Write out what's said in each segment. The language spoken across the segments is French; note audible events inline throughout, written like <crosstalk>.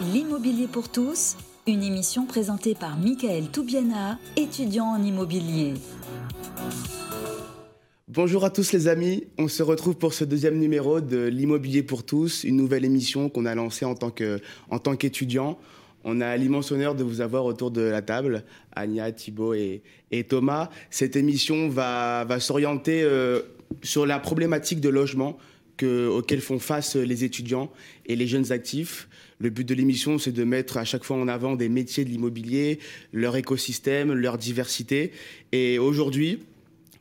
L'immobilier pour tous, une émission présentée par Michael Toubiana, étudiant en immobilier. Bonjour à tous les amis, on se retrouve pour ce deuxième numéro de l'immobilier pour tous, une nouvelle émission qu'on a lancée en tant qu'étudiant. On a l'immense honneur de vous avoir autour de la table, Anya, Thibault et, Thomas. Cette émission va, s'orienter euh, sur la problématique de logement que, auquel font face les étudiants et les jeunes actifs. Le but de l'émission, c'est de mettre à chaque fois en avant des métiers de l'immobilier, leur écosystème, leur diversité. Et aujourd'hui,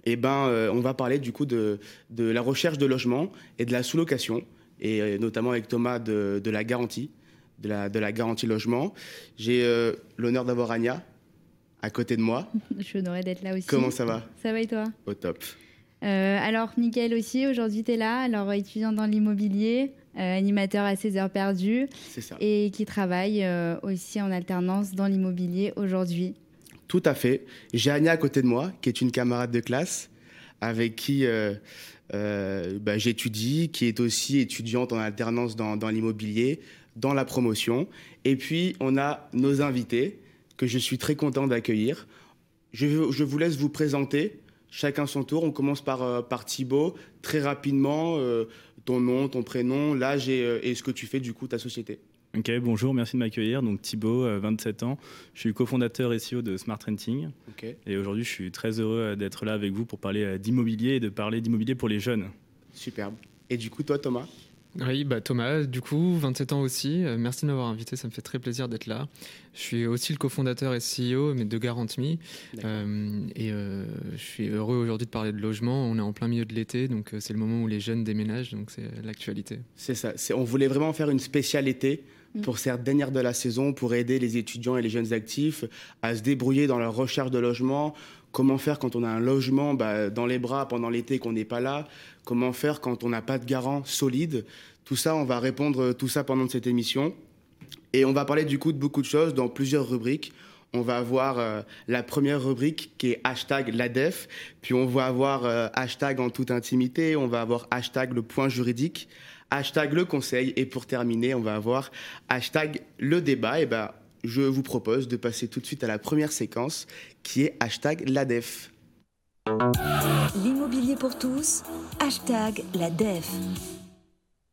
eh ben, euh, on va parler du coup de, la recherche de logement et de la sous-location, et euh, notamment avec Thomas de, la garantie, de la, de la garantie logement. J'ai euh, l'honneur d'avoir Anya à côté de moi. <laughs> Je suis honorée d'être là aussi. Comment ça va? Ça va et toi? Au top. Alors, Nickel aussi, aujourd'hui tu es là, alors étudiant dans l'immobilier, animateur à 16 heures perdues. C'est ça. Et qui travaille aussi en alternance dans l'immobilier aujourd'hui. Tout à fait. J'ai Anya à côté de moi, qui est une camarade de classe, avec qui euh, euh, bah, j'étudie, qui est aussi étudiante en alternance dans, l'immobilier, dans la promotion. Et puis, on a nos invités, que je suis très content d'accueillir. Je, vous laisse vous présenter, chacun son tour. On commence par, euh, par Thibaut, très rapidement, ton nom, ton prénom, l'âge et, et ce que tu fais, du coup, ta société. Ok, bonjour, merci de m'accueillir. Donc Thibaut, 27 euh, ans, je suis cofondateur SEO de Smart Renting. Et aujourd'hui, je suis très heureux euh, d'être là avec vous pour parler euh, d'immobilier et de parler d'immobilier pour les jeunes. Superbe. Et du coup, toi, Thomas? Oui, bah Thomas, du coup, 27 ans aussi. merci de m'avoir invité, ça me fait très plaisir d'être là. Je suis aussi le cofondateur et CEO mais de GarantMe. Euh, et je suis heureux aujourd'hui de parler de logement. On est en plein milieu de l'été, donc c'est le moment où les jeunes déménagent, donc c'est l'actualité. C'est ça. On voulait vraiment faire une spécialité Mm. pour cette dernière de la saison, pour aider les étudiants et les jeunes actifs à se débrouiller dans leur recherche de logement. Comment faire quand on a un logement bah, dans les bras pendant l'été qu'on n'est pas là? Comment faire quand on n'a pas de garant solide? Tout ça, on va répondre tout ça pendant cette émission. Et on va parler du coup de beaucoup de choses dans plusieurs rubriques. On va avoir euh, la première rubrique qui est hashtag l'ADEF, puis on va avoir euh, hashtag en toute intimité, on va avoir hashtag le point juridique, hashtag le conseil. Et pour terminer, on va avoir hashtag le débat. Et ben, je vous propose de passer tout de suite à la première séquence qui est hashtag l'ADEF. L'immobilier pour tous, hashtag l'ADEF.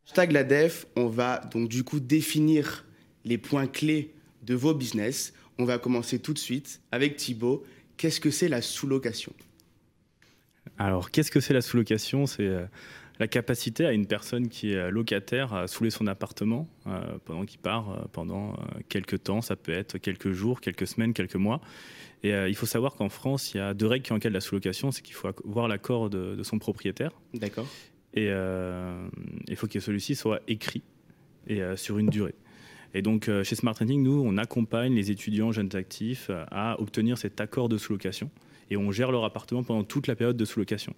Hashtag l'ADEF, on va donc du coup définir les points clés de vos business. On va commencer tout de suite avec Thibaut. Qu'est-ce que c'est la sous-location? Alors, qu'est-ce que c'est la sous-location? C'est euh, la capacité à une personne qui est locataire à souler son appartement euh, pendant qu'il part, euh, pendant euh, quelques temps, ça peut être quelques jours, quelques semaines, quelques mois. Et il faut savoir qu'en France, il y a deux règles qui encadrent la sous-location, c'est qu'il faut avoir l'accord de, son propriétaire. D'accord. Et il faut que celui-ci soit écrit et sur une durée. Et donc, chez Smart Renting, nous, on accompagne les étudiants jeunes actifs à obtenir cet accord de sous-location. Et on gère leur appartement pendant toute la période de sous-location.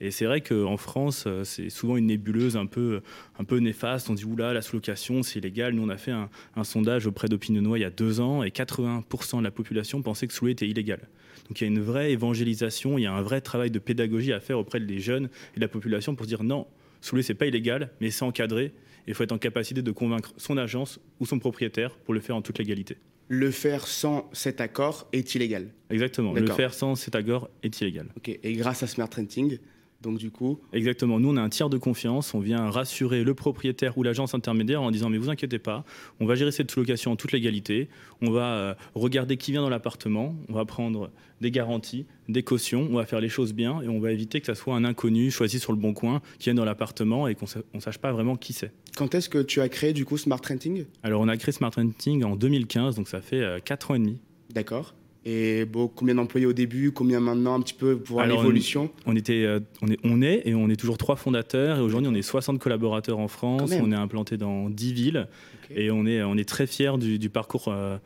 Et c'est vrai qu'en France, euh, c'est souvent une nébuleuse un peu, un peu néfaste. On dit, oula, la sous-location, c'est illégal. Nous, on a fait un, sondage auprès d'Opinionnois il y a deux ans et 80% de la population pensait que sous était illégal. Donc il y a une vraie évangélisation, il y a un vrai travail de pédagogie à faire auprès des jeunes et de la population pour dire non, sous c'est pas illégal, mais c'est encadré. Il faut être en capacité de convaincre son agence ou son propriétaire pour le faire en toute légalité. Le faire sans cet accord est illégal. Exactement. Le faire sans cet accord est illégal. Ok. Et grâce à Smart Renting, donc du coup Exactement. Nous, on a un tiers de confiance. On vient rassurer le propriétaire ou l'agence intermédiaire en disant mais vous inquiétez pas, on va gérer cette location en toute légalité. On va euh, regarder qui vient dans l'appartement. On va prendre des garanties, des cautions. On va faire les choses bien et on va éviter que ça soit un inconnu choisi sur le bon coin qui vienne dans l'appartement et qu'on ne sache pas vraiment qui c'est. Quand est-ce que tu as créé du coup Smart Renting? Alors on a créé Smart Renting en 2015, donc ça fait 4 euh, ans et demi. D'accord. Et bon, combien d'employés au début, combien maintenant un petit peu pour l'évolution on, était, euh, on, est, on est et on est toujours trois fondateurs. Et aujourd'hui on est 60 collaborateurs en France, on est implanté dans 10 villes. Et on est, on est très fiers du, parcours euh,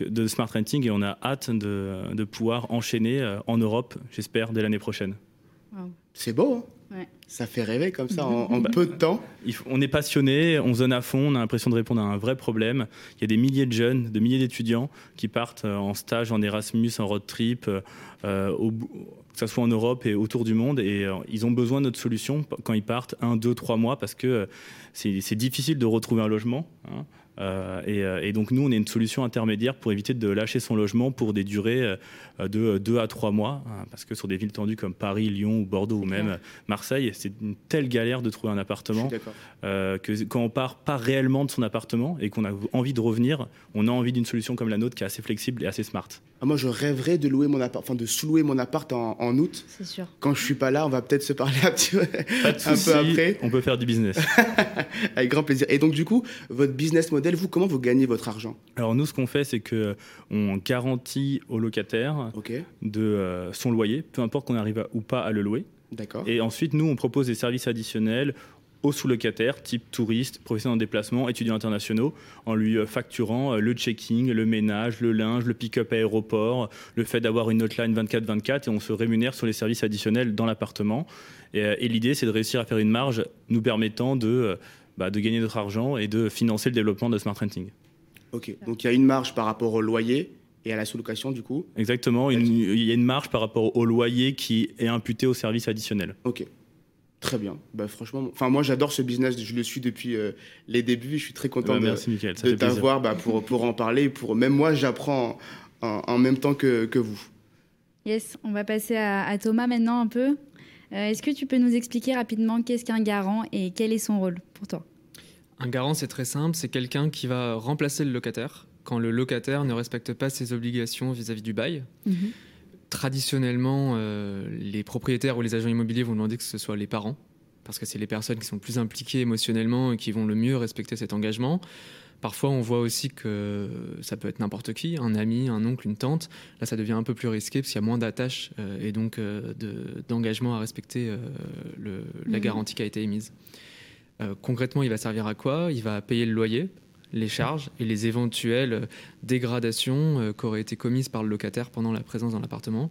de Smart Renting. Et on a hâte de, de pouvoir enchaîner euh, en Europe, j'espère, dès l'année prochaine. C'est beau, hein ça fait rêver comme ça en, peu de temps. On est passionné, on zone à fond, on a l'impression de répondre à un vrai problème. Il y a des milliers de jeunes, de milliers d'étudiants qui partent euh, en stage, en Erasmus, en road trip, euh, que ce soit en Europe et autour du monde. Et ils ont besoin de notre solution quand ils partent un, deux, trois mois parce que c'est difficile de retrouver un logement. Hein. Euh, euh, et, donc nous, on est une solution intermédiaire pour éviter de lâcher son logement pour des durées euh, de 2 à 3 mois, hein, parce que sur des villes tendues comme Paris, Lyon ou Bordeaux ou même Marseille, c'est une telle galère de trouver un appartement que quand on part pas réellement de son appartement et qu'on a envie de revenir, on a envie d'une solution comme la nôtre qui est assez flexible et assez smart. Ah, moi, je rêverais de louer mon appart, enfin de sous-louer mon appart en, août. C'est sûr. Quand je suis pas là, on va peut-être se parler un, petit, un peu après. On peut faire du business. <laughs> Avec grand plaisir. Et donc, du coup, votre business model, vous, comment vous gagnez votre argent Alors, nous, ce qu'on fait, c'est que on garantit au locataire de euh, son loyer, peu importe qu'on arrive ou pas à le louer. D'accord. Et ensuite, nous, on propose des services additionnels aux sous-locataires, type touristes, professionnels en déplacement, étudiants internationaux, en lui euh, facturant euh, le checking, le ménage, le linge, le pick-up à aéroport, le fait d'avoir une hotline 24-24, et on se rémunère sur les services additionnels dans l'appartement. Et, l'idée, c'est de réussir à faire une marge nous permettant de, bah, de gagner notre argent et de financer le développement de Smart Renting. Ok, donc il y a une marge par rapport au loyer, et à la sous-location du coup Exactement, il y a une marge par rapport au loyer qui est imputée au service additionnel. Ok, Très bien. Bah, franchement, enfin, moi, j'adore ce business. Je le suis depuis euh, les débuts. Je suis très content bah, de, t'avoir bah, pour, pour en parler. Pour, même moi, j'apprends en, même temps que, que, vous. Yes, on va passer à, Thomas maintenant un peu. Euh, est-ce que tu peux nous expliquer rapidement qu'est-ce qu'un garant et quel est son rôle pour toi? Un garant, c'est très simple. C'est quelqu'un qui va remplacer le locataire quand le locataire ne respecte pas ses obligations vis-à-vis du bail. Mhm traditionnellement, euh, les propriétaires ou les agents immobiliers vont demander que ce soit les parents, parce que c'est les personnes qui sont plus impliquées émotionnellement et qui vont le mieux respecter cet engagement. Parfois, on voit aussi que ça peut être n'importe qui, un ami, un oncle, une tante. Là, ça devient un peu plus risqué parce qu'il y a moins d'attaches euh, et donc euh, d'engagement à respecter la mhm. garantie qui a été émise. Concrètement, il va servir à quoi? Il va payer le loyer, les charges et les éventuelles dégradations euh, qui auraient été commises par le locataire pendant la présence dans l'appartement.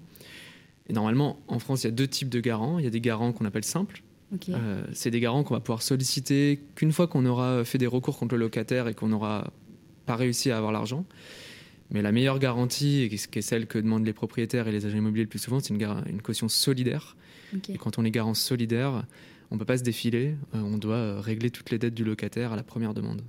Et normalement, en France, il y a deux types de garants. Il y a des garants qu'on appelle simples. Euh, c'est des garants qu'on va pouvoir solliciter qu'une fois qu'on aura fait des recours contre le locataire et qu'on n'aura pas réussi à avoir l'argent. Mais la meilleure garantie, qui est celle que demandent les propriétaires et les agents immobiliers le plus souvent, c'est une, une, caution solidaire. Et quand on est garant solidaire, on ne peut pas se défiler, euh, on doit régler toutes les dettes du locataire à la première demande.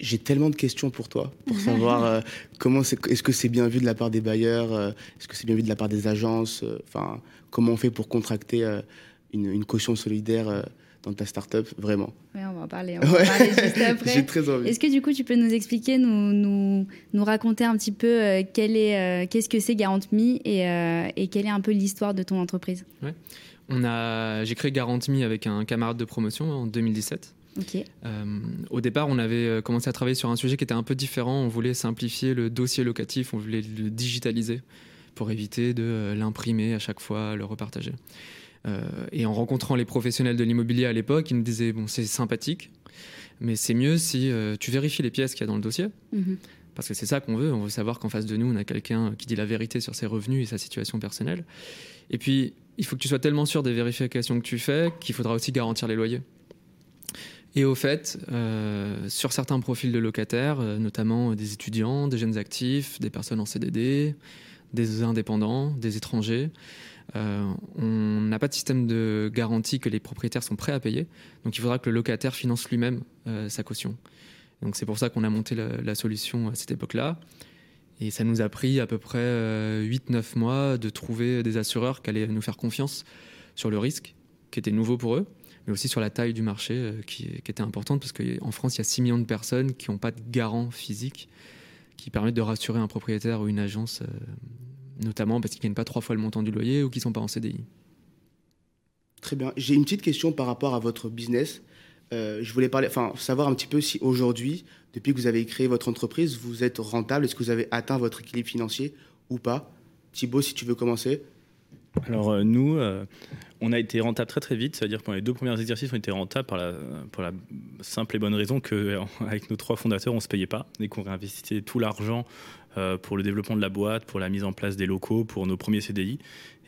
J'ai tellement de questions pour toi, pour <laughs> savoir euh, comment est-ce que c'est bien vu de la part des bailleurs, euh, est-ce que c'est bien vu de la part des agences, euh, enfin comment on fait pour contracter une, caution solidaire dans ta start-up, vraiment? Oui, on va en parler, on va parler juste <laughs> après. J'ai très envie. Est-ce que du coup tu peux nous expliquer, nous, nous, nous raconter un petit peu quel est, qu'est-ce que c'est GarantMe et, et quelle est un peu l'histoire de ton entreprise? Ouais. On a, j'ai créé GarantMe avec un camarade de promotion en 2017. Euh, au départ, on avait euh, commencé à travailler sur un sujet qui était un peu différent. On voulait simplifier le dossier locatif, on voulait le digitaliser pour éviter de euh, l'imprimer à chaque fois, le repartager. et en rencontrant les professionnels de l'immobilier à l'époque, ils nous disaient bon, c'est sympathique, mais c'est mieux si tu vérifies les pièces qu'il y a dans le dossier. Mhm. Parce que c'est ça qu'on veut. On veut savoir qu'en face de nous, on a quelqu'un qui dit la vérité sur ses revenus et sa situation personnelle. Et puis, il faut que tu sois tellement sûr des vérifications que tu fais qu'il faudra aussi garantir les loyers. Et au fait, euh, sur certains profils de locataires, euh, notamment des étudiants, des jeunes actifs, des personnes en CDD, des indépendants, des étrangers, euh, on n'a pas de système de garantie que les propriétaires sont prêts à payer. Donc il faudra que le locataire finance lui-même sa caution. Donc c'est pour ça qu'on a monté la, solution à cette époque-là. Et ça nous a pris à peu près 8-9 mois de trouver des assureurs qui allaient nous faire confiance sur le risque, qui était nouveau pour eux mais aussi sur la taille du marché euh, qui, était importante parce qu'en France, il y a 6 millions de personnes qui n'ont pas de garant physique qui permettent de rassurer un propriétaire ou une agence, euh, notamment parce qu'ils ne gagnent pas trois fois le montant du loyer ou qu'ils ne sont pas en CDI. Très bien. J'ai une petite question par rapport à votre business. Euh, je voulais parler, enfin, savoir un petit peu si aujourd'hui, depuis que vous avez créé votre entreprise, vous êtes rentable. Est-ce que vous avez atteint votre équilibre financier ou pas? Thibaut, si tu veux commencer. Alors nous, on a été rentable très très vite, c'est-à-dire que les deux premiers exercices, on était rentable pour la simple et bonne raison qu'avec <laughs> nos trois fondateurs, on ne se payait pas et qu'on réinvestissait tout l'argent pour le développement de la boîte, pour la mise en place des locaux, pour nos premiers CDI.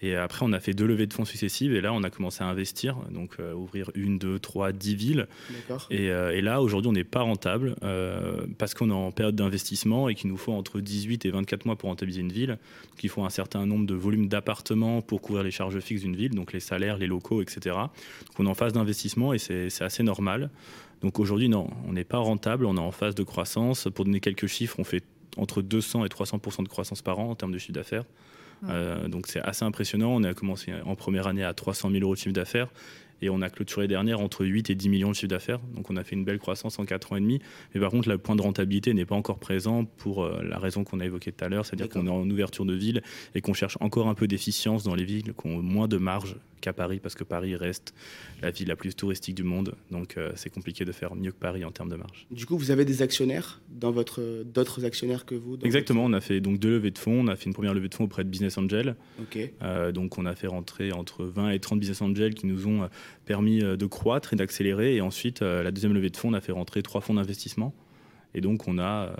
Et après, on a fait deux levées de fonds successives et là, on a commencé à investir, donc euh, ouvrir une, deux, trois, dix villes. Et, euh, et, là, aujourd'hui, on n'est pas rentable euh, parce qu'on est en période d'investissement et qu'il nous faut entre 18 et 24 mois pour rentabiliser une ville. Donc, il faut un certain nombre de volumes d'appartements pour couvrir les charges fixes d'une ville, donc les salaires, les locaux, etc. Donc, on est en phase d'investissement et c'est assez normal. Donc aujourd'hui, non, on n'est pas rentable, on est en phase de croissance. Pour donner quelques chiffres, on fait entre 200 et 300% de croissance par an en termes de chiffre d'affaires. Euh, donc c'est assez impressionnant. On a commencé en première année à 300 000 euros de chiffre d'affaires et on a clôturé dernière entre 8 et 10 millions de chiffre d'affaires. Donc on a fait une belle croissance en 4 ans et demi. Mais par contre, le point de rentabilité n'est pas encore présent pour euh, la raison qu'on a évoquée tout à l'heure, c'est-à-dire qu'on est en ouverture de ville et qu'on cherche encore un peu d'efficience dans les villes qui ont moins de marge qu'à Paris, parce que Paris reste la ville la plus touristique du monde. Donc euh, c'est compliqué de faire mieux que Paris en termes de marge. Du coup, vous avez des actionnaires dans votre d'autres actionnaires que vous Exactement. On a fait donc deux levées de fonds. On a fait une première levée de fonds auprès de Business Angel. Euh, donc on a fait rentrer entre 20 et 30 Business Angel qui nous ont permis de croître et d'accélérer. Et ensuite, la deuxième levée de fonds, on a fait rentrer trois fonds d'investissement. Et donc, on a, euh,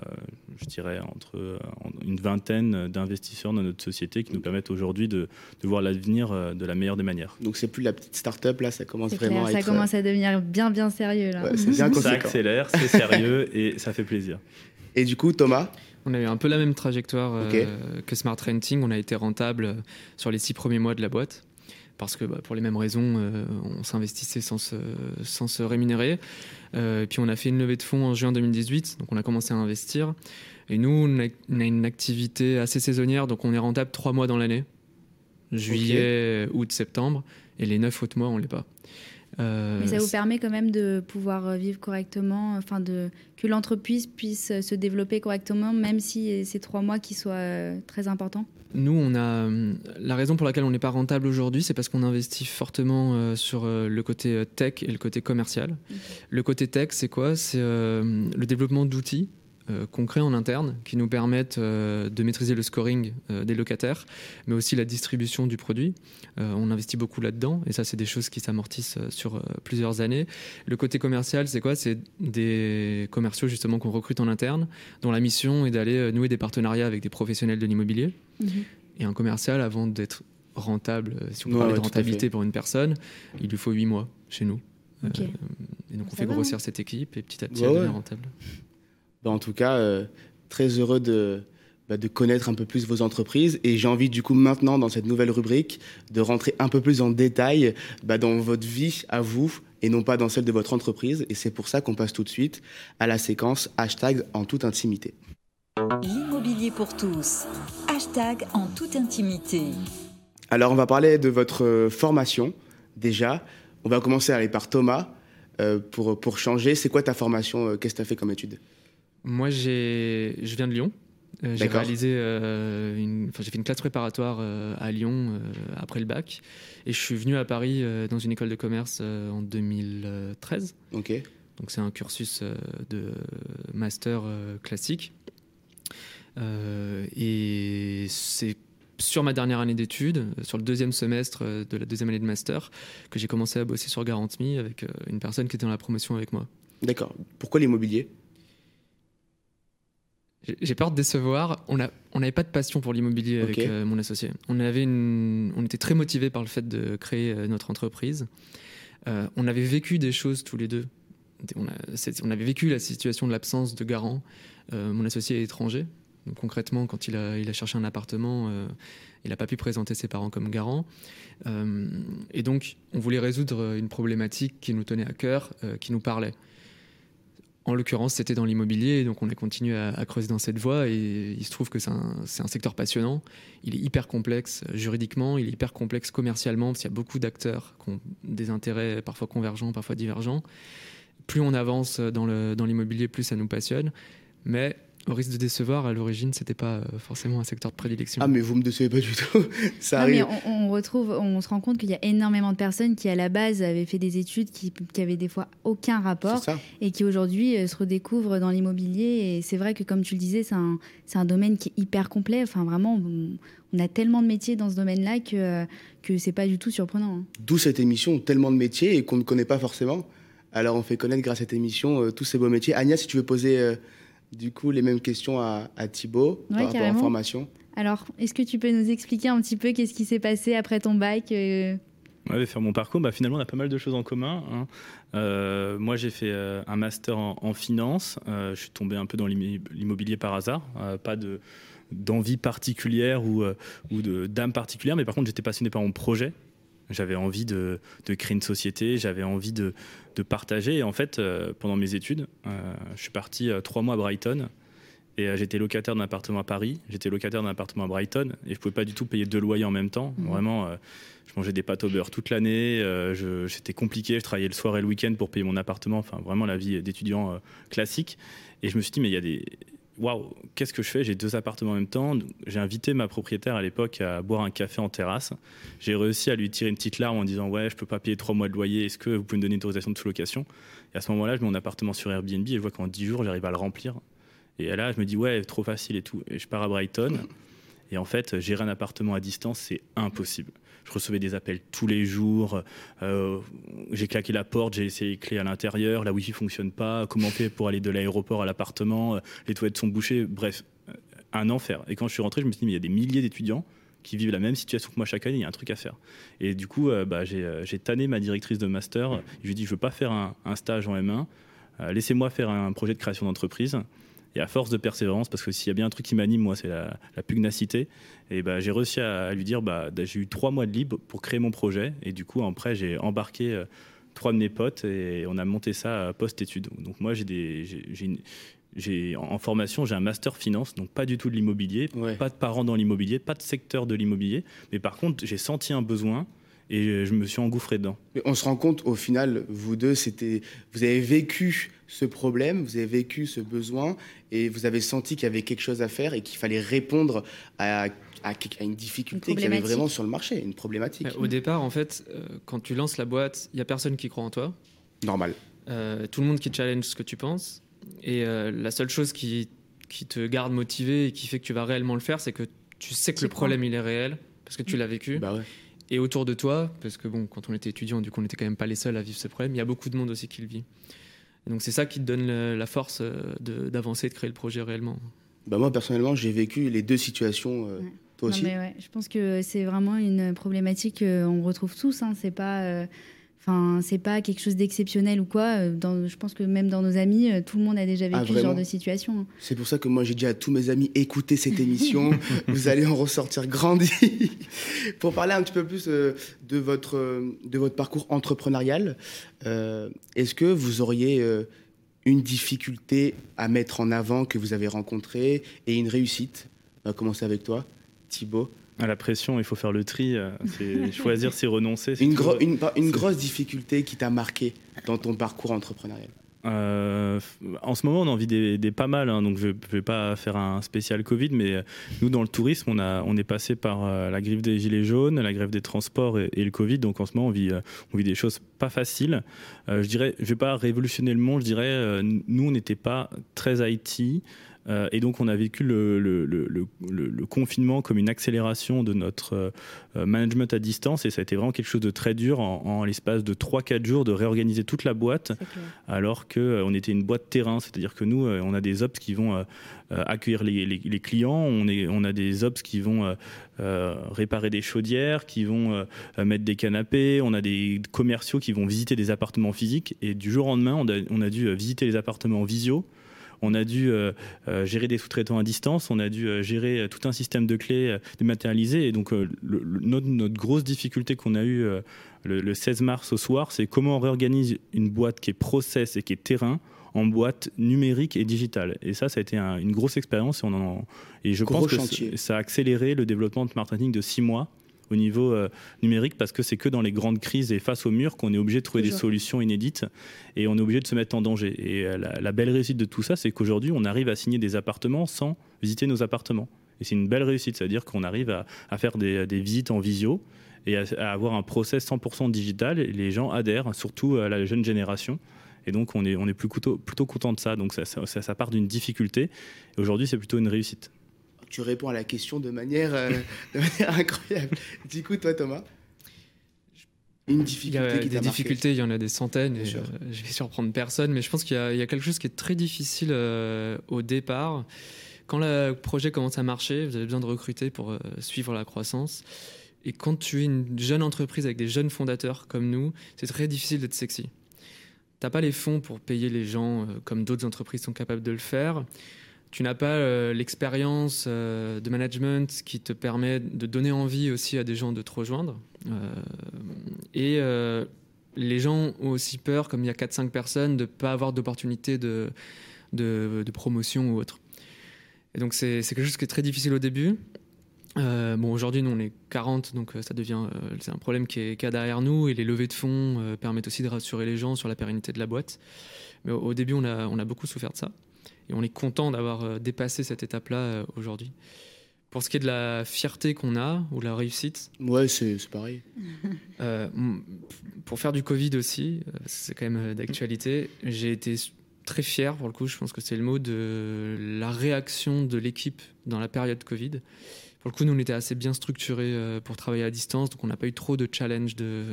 je dirais, entre euh, une vingtaine d'investisseurs dans notre société qui nous permettent aujourd'hui de, de, voir l'avenir euh, de la meilleure des manières. Donc, c'est plus la petite start-up, là, ça commence vraiment à ça commence à devenir bien, bien sérieux, là. bien ça accélère, c'est sérieux <laughs> et ça fait plaisir. Et du coup, Thomas? On a eu un peu la même trajectoire que Smart Renting. On a été rentable sur les six premiers mois de la boîte parce que bah, pour les mêmes raisons, euh, on s'investissait sans se, sans se rémunérer. Euh, et puis on a fait une levée de fonds en juin 2018, donc on a commencé à investir. Et nous, on a, une activité assez saisonnière, donc on est rentable trois mois dans l'année, juillet, août, septembre, et les neuf autres mois, on l'est pas. Euh, Mais ça vous permet quand même de pouvoir euh, vivre correctement, enfin de que l'entreprise puisse euh, se développer correctement, même si c'est trois mois qui soient très importants. Nous, on a la raison pour laquelle on n'est pas rentable aujourd'hui, c'est parce qu'on investit fortement sur le côté tech et le côté commercial. Le côté tech, c'est quoi? C'est le développement d'outils euh, concrets en interne qui nous permettent euh, de maîtriser le scoring euh, des locataires, mais aussi la distribution du produit. on investit beaucoup là-dedans et ça, c'est des choses qui s'amortissent sur plusieurs années. Le côté commercial, c'est quoi? C'est des commerciaux justement qu'on recrute en interne, dont la mission est d'aller nouer des partenariats avec des professionnels de l'immobilier. Mhm. Et un commercial, avant d'être rentable, si on parle de rentabilité pour une personne, il lui faut huit mois chez nous. et donc on fait grossir hein? cette équipe et petit à petit elle devient rentable. Bah, en tout cas, euh, très heureux de, bah, de connaître un peu plus vos entreprises. Et j'ai envie, du coup, maintenant, dans cette nouvelle rubrique, de rentrer un peu plus en détail bah, dans votre vie à vous et non pas dans celle de votre entreprise. Et c'est pour ça qu'on passe tout de suite à la séquence hashtag en toute intimité. L'immobilier pour tous. Hashtag en toute intimité. Alors, on va parler de votre formation. Déjà, on va commencer aller par Thomas. Euh, pour, pour changer, c'est quoi ta formation euh, Qu'est-ce que tu as fait comme étude? Moi, je viens de Lyon. Euh, j'ai réalisé euh, une, j'ai fait une classe préparatoire euh, à Lyon après le bac et je suis venu à Paris dans une école de commerce en 2013. Ok. Donc c'est un cursus de master classique et c'est sur ma dernière année d'études, sur le deuxième semestre de la deuxième année de master, que j'ai commencé à bosser sur GarantMe avec une personne qui était dans la promotion avec moi. D'accord. Pourquoi l'immobilier? J'ai peur de décevoir. On n'avait on pas de passion pour l'immobilier avec euh, mon associé. On, avait une, on était très motivés par le fait de créer euh, notre entreprise. Euh, on avait vécu des choses tous les deux. On, on avait vécu la situation de l'absence de garant. mon associé est étranger. Donc, concrètement, quand il a, il a cherché un appartement, il n'a pas pu présenter ses parents comme garant. et donc, on voulait résoudre une problématique qui nous tenait à cœur, qui nous parlait. En l'occurrence, c'était dans l'immobilier, donc on a continué à, creuser dans cette voie, et il se trouve que c'est un, secteur passionnant. Il est hyper complexe juridiquement, il est hyper complexe commercialement, parce qu'il y a beaucoup d'acteurs qui ont des intérêts parfois convergents, parfois divergents. Plus on avance dans l'immobilier, plus ça nous passionne. Mais au risque de décevoir, à l'origine, c'était pas euh, forcément un secteur de prédilection. Ah, mais vous me décevez pas du tout. <laughs> Ça arrive. Mais on, retrouve, on se rend compte qu'il y a énormément de personnes qui, à la base, avaient fait des études qui, qui avaient des fois aucun rapport et qui aujourd'hui euh, se redécouvrent dans l'immobilier. Et c'est vrai que, comme tu le disais, c'est un, un, domaine qui est hyper complet. Enfin, vraiment, on, a tellement de métiers dans ce domaine-là que, que c'est pas du tout surprenant. Hein. D'où cette émission, tellement de métiers et qu'on ne connaît pas forcément. Alors, on fait connaître grâce à cette émission euh, tous ces beaux métiers. Agnès, si tu veux poser Du coup, les mêmes questions à, Thibaut par rapport à formation. Alors, est-ce que tu peux nous expliquer un petit peu qu'est-ce qui s'est passé après ton bac euh Ouais, faire mon parcours, bah, finalement, on a pas mal de choses en commun. Hein. Euh, moi, j'ai fait euh, un master en, finance. je suis tombé un peu dans l'immobilier par hasard. pas de d'envie particulière ou, ou d'âme particulière, mais par contre, j'étais passionné par mon projet. J'avais envie de, de, créer une société, j'avais envie de, de, partager. Et en fait, pendant mes études, je suis parti trois mois à Brighton et euh, j'étais locataire d'un appartement à Paris, j'étais locataire d'un appartement à Brighton, et je pouvais pas du tout payer deux loyers en même temps. Mhm. Vraiment, euh, je mangeais des pâtes au beurre toute l'année, euh, c'était compliqué, je travaillais le soir et le week-end pour payer mon appartement, enfin vraiment la vie d'étudiant classique. Et je me suis dit, mais il y a des. Waouh, qu'est-ce que je fais? J'ai deux appartements en même temps. J'ai invité ma propriétaire à l'époque à boire un café en terrasse. J'ai réussi à lui tirer une petite larme en disant Ouais, je peux pas payer trois mois de loyer, est-ce que vous pouvez me donner une autorisation de sous-location? Et à ce moment-là, je mets mon appartement sur Airbnb et je vois qu'en dix jours, j'arrive à le remplir et là, je me dis, ouais, trop facile et tout. Et je pars à Brighton. Et en fait, gérer un appartement à distance, c'est impossible. Je recevais des appels tous les jours. Euh, j'ai claqué la porte, j'ai essayé les clés à l'intérieur. La Wi-Fi fonctionne pas. Comment fait pour aller de l'aéroport à l'appartement Les toilettes sont bouchées. Bref, euh, un enfer. Et quand je suis rentré, je me suis dit, mais il y a des milliers d'étudiants qui vivent la même situation que moi chaque année. Il y a un truc à faire. Et du coup, euh, bah, j'ai tanné ma directrice de master. Je lui ai dit, je veux pas faire un stage en M1. Laissez-moi faire un projet de création d'entreprise. Et à force de persévérance, parce que s'il y a bien un truc qui m'anime, moi, c'est la, pugnacité. Et bah, j'ai réussi à, lui dire, bah, j'ai eu trois mois de libre pour créer mon projet. Et du coup, après, j'ai embarqué euh, trois de mes potes et on a monté ça post-études. Donc moi, j'ai des, j'ai en formation, j'ai un master finance, donc pas du tout de l'immobilier, pas de parents dans l'immobilier, pas de secteur de l'immobilier, mais par contre, j'ai senti un besoin et je me suis engouffré dedans. Mais on se rend compte, au final, vous deux, c'était, vous avez vécu ce problème, vous avez vécu ce besoin, et vous avez senti qu'il y avait quelque chose à faire et qu'il fallait répondre à, à, une difficulté qu'il y avait vraiment sur le marché, une problématique. Au départ, en fait, euh, quand tu lances la boîte, il n'y a personne qui croit en toi. Normal. Euh, tout le monde qui challenge ce que tu penses. Et euh, la seule chose qui, qui te garde motivé et qui fait que tu vas réellement le faire, c'est que tu sais que le problème, il est réel, parce que tu l'as vécu. Bah ouais. Et autour de toi, parce que bon, quand on était étudiant, du coup, on n'était quand même pas les seuls à vivre ce problème, il y a beaucoup de monde aussi qui le vit. donc c'est ça qui te donne la force euh, d'avancer, de, créer le projet réellement. Bah moi, personnellement, j'ai vécu les deux situations. Euh, toi aussi mais ouais, Je pense que c'est vraiment une problématique qu'on retrouve tous. Hein. C'est pas. Euh, Enfin, c'est pas quelque chose d'exceptionnel ou quoi. Euh, dans, je pense que même dans nos amis, euh, tout le monde a déjà vécu ah, ce genre de situation. Hein. C'est pour ça que moi j'ai dit à tous mes amis écoutez cette émission, <laughs> vous allez en ressortir grandi. <laughs> pour parler un petit peu plus euh, de votre de votre parcours entrepreneurial, est-ce que vous auriez une difficulté à mettre en avant que vous avez rencontrée et une réussite? On va commencer avec toi, Thibaut. À la pression, il faut faire le tri. Euh, c'est <laughs> choisir, c'est renoncer. Une, une, grosse difficulté qui t'a marqué dans ton parcours entrepreneurial euh, en ce moment, on en vit des, pas mal, hein, donc je ne vais pas faire un spécial Covid, mais euh, nous, dans le tourisme, on, a, on est passé par la grève des gilets jaunes, la grève des transports et, le Covid, donc en ce moment, on vit, on vit des choses pas faciles. je dirais, je vais pas révolutionner le monde, je dirais, nous, on n'était pas très IT. Euh, et donc, on a vécu le, le, le, le, confinement comme une accélération de notre euh, management à distance. Et ça a été vraiment quelque chose de très dur en, l'espace de 3-4 jours de réorganiser toute la boîte, alors qu'on euh, on était une boîte terrain. C'est-à-dire que nous, on a des ops qui vont accueillir les, les, clients, on, est, on a des ops qui vont réparer des chaudières, qui vont mettre des canapés, on a des commerciaux qui vont visiter des appartements physiques. Et du jour au lendemain, on a, on a dû visiter les appartements en visio on a dû euh, euh, gérer des sous-traitants à distance, on a dû euh, gérer tout un système de clés dématérialisé. Et donc, notre, grosse difficulté qu'on a eue le, 16 mars au soir, c'est comment on réorganise une boîte qui est process et qui est terrain en boîte numérique et digitale. Et ça, ça a été une grosse expérience et, et je pense que ça a accéléré le développement de marketing de six mois au niveau euh, numérique parce que c'est que dans les grandes crises et face au mur qu'on est obligé de trouver des solutions inédites et on est obligé de se mettre en danger. Et euh, la, belle réussite de tout ça, c'est qu'aujourd'hui, on arrive à signer des appartements sans visiter nos appartements. Et c'est une belle réussite, c'est-à-dire qu'on arrive à, faire des, visites en visio et à, avoir un process 100% digital. Et les gens adhèrent, surtout à la jeune génération. Et donc, on est, on est plus plutôt, plutôt content de ça. Donc, ça, ça, ça part d'une difficulté. Aujourd'hui, c'est plutôt une réussite tu réponds à la question de manière, euh, <laughs> de manière incroyable. Du coup, toi, Thomas Une difficulté il y a des difficultés, il y en a des centaines, et, je vais surprendre personne, mais je pense qu'il y, a quelque chose qui est très difficile au départ. Quand le projet commence à marcher, vous avez besoin de recruter pour suivre la croissance. Et quand tu es une jeune entreprise avec des jeunes fondateurs comme nous, c'est très difficile d'être sexy. Tu n'as pas les fonds pour payer les gens euh, comme d'autres entreprises sont capables de le faire. Tu n'as pas euh, l'expérience euh, de management qui te permet de donner envie aussi à des gens de te rejoindre. et les gens ont aussi peur, comme il y a 4-5 personnes, de ne pas avoir d'opportunité de, promotion ou autre. Et donc c'est quelque chose qui est très difficile au début. Euh, bon, aujourd'hui, nous, on est 40, donc euh, ça devient, euh, c'est un problème qui est, qui derrière nous, et les levées de fonds permettent aussi de rassurer les gens sur la pérennité de la boîte. Mais au, début, on a beaucoup souffert de ça, et on est content d'avoir dépassé cette étape-là aujourd'hui. Pour ce qui est de la fierté qu'on a, ou la réussite. Ouais, c'est pareil. <laughs> pour faire du Covid aussi, c'est quand même d'actualité, j'ai été très fier, pour le coup, je pense que c'est le mot, de la réaction de l'équipe dans la période Covid. Pour le coup, nous, on était assez bien structurés euh, pour travailler à distance, donc on n'a pas eu trop de challenge de,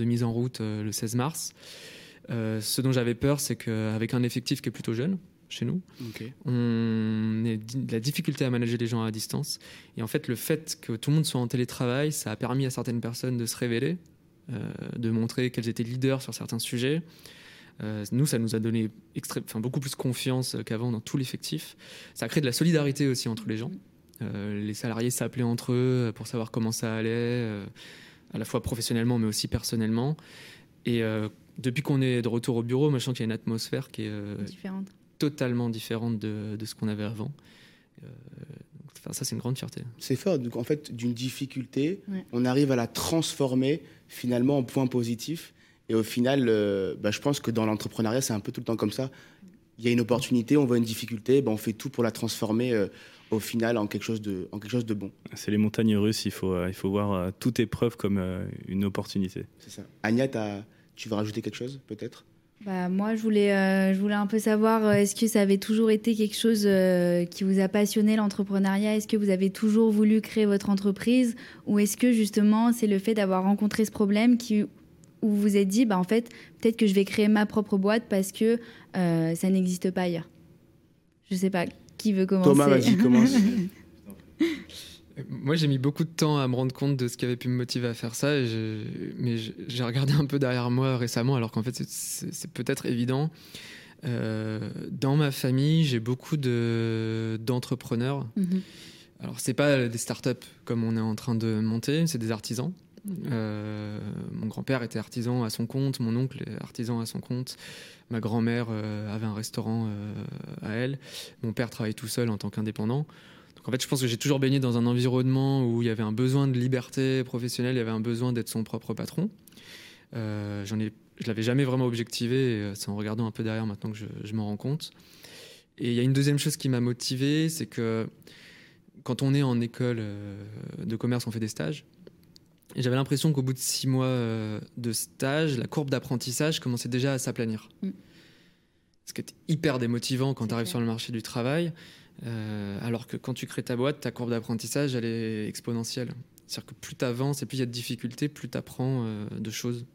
mise en route euh, le 16 mars. Euh, ce dont j'avais peur, c'est qu'avec un effectif qui est plutôt jeune, chez nous. On a de la difficulté à manager les gens à distance. Et en fait, le fait que tout le monde soit en télétravail, ça a permis à certaines personnes de se révéler, de montrer qu'elles étaient leaders sur certains sujets. nous, ça nous a donné enfin, beaucoup plus confiance qu'avant dans tout l'effectif. Ça a créé de la solidarité aussi entre les gens. Euh, les salariés s'appelaient entre eux euh, pour savoir comment ça allait, euh, à la fois professionnellement mais aussi personnellement. Et depuis qu'on est de retour au bureau, moi je sens qu'il y a une atmosphère qui est totalement différente de, ce qu'on avait avant. ça, c'est une grande fierté. C'est fort. Donc, en fait, d'une difficulté, on arrive à la transformer finalement en point positif. Et au final, bah, je pense que dans l'entrepreneuriat, c'est un peu tout le temps comme ça. Il y a une opportunité, on voit une difficulté, bah, on fait tout pour la transformer au final en quelque chose de, en quelque chose de bon. C'est les montagnes russes, il faut, euh, il faut voir euh, toute épreuve comme euh, une opportunité. C'est ça. Agnès, tu veux rajouter quelque chose peut-être? Bah, moi, je voulais, je voulais un peu savoir, est-ce que ça avait toujours été quelque chose qui vous a passionné, l'entrepreneuriat? Est-ce que vous avez toujours voulu créer votre entreprise? Ou est-ce que justement, c'est le fait d'avoir rencontré ce problème qui, où vous vous êtes dit, bah, en fait, peut-être que je vais créer ma propre boîte parce que ça n'existe pas ailleurs? Je sais pas. Qui veut commencer? Thomas, vas-y, commence. <laughs> Moi, j'ai mis beaucoup de temps à me rendre compte de ce qui avait pu me motiver à faire ça, mais j'ai regardé un peu derrière moi récemment, alors qu'en fait, c'est peut-être évident. Euh, dans ma famille, j'ai beaucoup d'entrepreneurs. De, mm-hmm. Alors, c'est pas des startups comme on est en train de monter, c'est des artisans. Euh, mon grand-père était artisan à son compte, mon oncle est artisan à son compte, ma grand-mère euh, avait un restaurant euh, à elle, mon père travaille tout seul en tant qu'indépendant. Donc en fait, je pense que j'ai toujours baigné dans un environnement où il y avait un besoin de liberté professionnelle, il y avait un besoin d'être son propre patron. J'en ai, je l'avais jamais vraiment objectivé, c'est en regardant un peu derrière maintenant que je, je m'en rends compte. Et il y a une deuxième chose qui m'a motivé, c'est que quand on est en école de commerce, on fait des stages. Et j'avais l'impression qu'au bout de six mois euh, de stage, la courbe d'apprentissage commençait déjà à s'aplanir. Mm. Ce qui est hyper démotivant quand tu arrives sur le marché du travail, euh, alors que quand tu crées ta boîte, ta courbe d'apprentissage, elle est exponentielle. C'est-à-dire que plus tu avances et plus il y a de difficultés, plus tu apprends euh, de choses.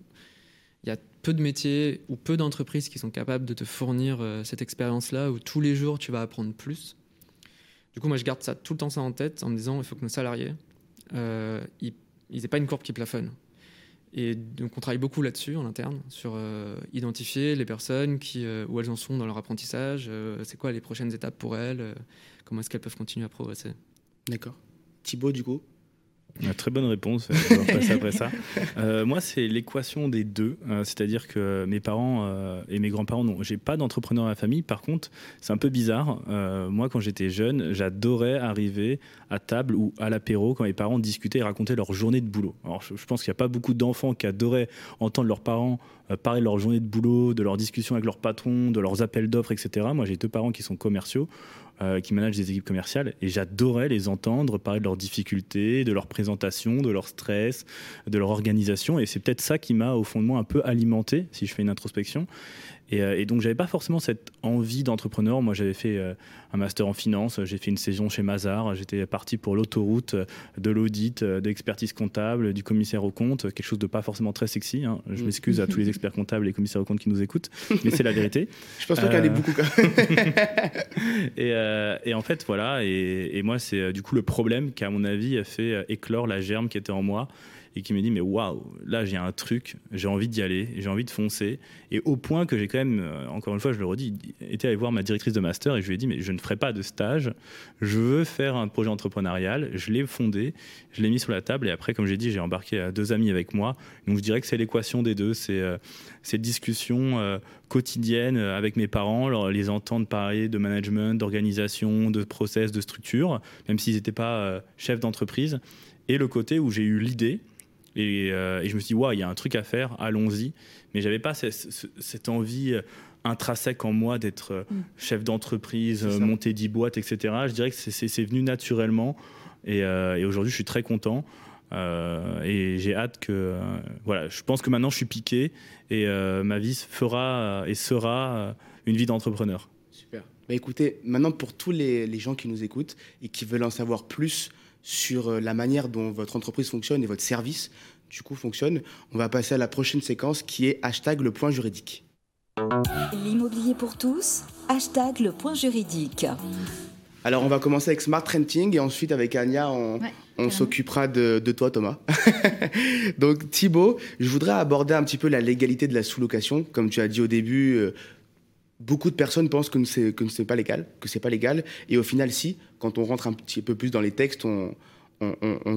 Il y a peu de métiers ou peu d'entreprises qui sont capables de te fournir cette expérience-là où tous les jours tu vas apprendre plus. Du coup, moi, je garde ça tout le temps ça en tête en me disant il faut que nos salariés ils n'aient pas une courbe qui plafonne. Et donc on travaille beaucoup là-dessus en interne, sur euh, identifier les personnes qui, euh, où elles en sont dans leur apprentissage, euh, c'est quoi les prochaines étapes pour elles, comment est-ce qu'elles peuvent continuer à progresser. D'accord. Thibaut, du coup? Une très bonne réponse. On va passer après ça. <laughs> Euh, moi, c'est l'équation des deux. Euh, c'est-à-dire que mes parents euh, et mes grands-parents, non, j'ai pas d'entrepreneur à la famille. Par contre, c'est un peu bizarre. moi, quand j'étais jeune, j'adorais arriver à table ou à l'apéro quand mes parents discutaient et racontaient leur journée de boulot. Alors, je, pense qu'il n'y a pas beaucoup d'enfants qui adoraient entendre leurs parents parler de leur journée de boulot, de leurs discussions avec leurs patrons, de leurs appels d'offres, etc. Moi, j'ai deux parents qui sont commerciaux. Euh, qui managent des équipes commerciales et j'adorais les entendre parler de leurs difficultés, de leur présentation, de leur stress, de leur organisation et c'est peut-être ça qui m'a au fond de moi un peu alimenté si je fais une introspection. Et, euh, et donc, j'avais pas forcément cette envie d'entrepreneur. Moi, j'avais fait euh, un master en finance, j'ai fait une saison chez Mazar, j'étais parti pour l'autoroute euh, de l'audit, de l'expertise comptable, du commissaire au compte, quelque chose de pas forcément très sexy. Hein. Je mm. m'excuse à tous les experts comptables et commissaires au compte qui nous écoutent, <laughs> mais c'est la vérité. Je pense qu'il y en a beaucoup <laughs> et, et, en fait, voilà. Et, et moi, c'est du coup le problème qui, à mon avis, a fait éclore la germe qui était en moi et qui me dit mais waouh, là j'ai un truc, j'ai envie d'y aller, j'ai envie de foncer. Et au point que j'ai quand même, euh, encore une fois, je le redis, été aller voir ma directrice de master et je lui ai dit mais je ne ferai pas de stage, je veux faire un projet entrepreneurial. Je l'ai fondé, je l'ai mis sur la table et après, comme j'ai dit, j'ai embarqué euh, deux amis avec moi. Donc je dirais que c'est l'équation des deux, c'est euh, cette discussion quotidienne avec mes parents, les entendre parler de management, d'organisation, de process, de structure, même s'ils n'étaient pas chefs d'entreprise. Et le côté où j'ai eu l'idée, euh, et, je me suis dit, waouh, il y a un truc à faire, allons-y. Mais j'avais pas cette, envie euh, intrinsèque en moi d'être euh, mm. chef d'entreprise, monter 10 boîtes, etc. Je dirais que c'est venu naturellement. Et, aujourd'hui, je suis très content. et j'ai hâte que. voilà, je pense que maintenant, je suis piqué et ma vie fera et sera une vie d'entrepreneur. Super. Bah écoutez, maintenant, pour tous les, les gens qui nous écoutent et qui veulent en savoir plus sur euh, la manière dont votre entreprise fonctionne et votre service, du coup, fonctionne. On va passer à la prochaine séquence qui est hashtag le point juridique. L'immobilier pour tous, hashtag le point juridique. Alors, on va commencer avec Smart Renting et ensuite avec Anya, on, s'occupera de, de, toi, Thomas. <laughs> Donc, Thibaut, je voudrais aborder un petit peu la légalité de la sous-location. Comme tu as dit au début, euh, beaucoup de personnes pensent que ce n'est pas légal, que c'est pas légal, et au final, si, quand on rentre un petit peu plus dans les textes, on,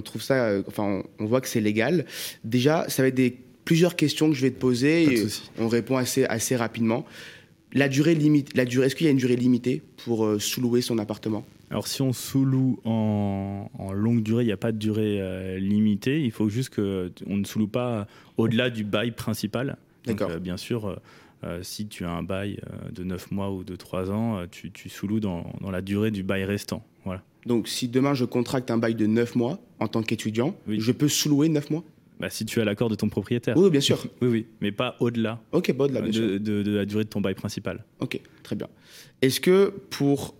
trouve ça, euh, enfin, on, voit que c'est légal. Déjà, ça va être des, plusieurs questions que je vais te poser, et on répond assez, assez rapidement. La durée limite, la durée, est-ce qu'il y a une durée limitée pour euh, sous-louer son appartement? Alors si on sous-loue en, longue durée, il n'y a pas de durée euh, limitée. Il faut juste qu'on ne sous-loue pas au-delà du bail principal. D'accord. bien sûr, euh, si tu as un bail euh, de 9 mois ou de 3 ans, euh, tu, tu sous-loues dans, la durée du bail restant. Voilà. Donc si demain je contracte un bail de 9 mois en tant qu'étudiant, je peux sous-louer 9 mois? Bah, si tu as l'accord de ton propriétaire. Oui, bien sûr. <laughs> oui, oui, mais pas au-delà. Ok, pas au-delà, de, de, la durée de ton bail principal. Ok, très bien. Est-ce que pour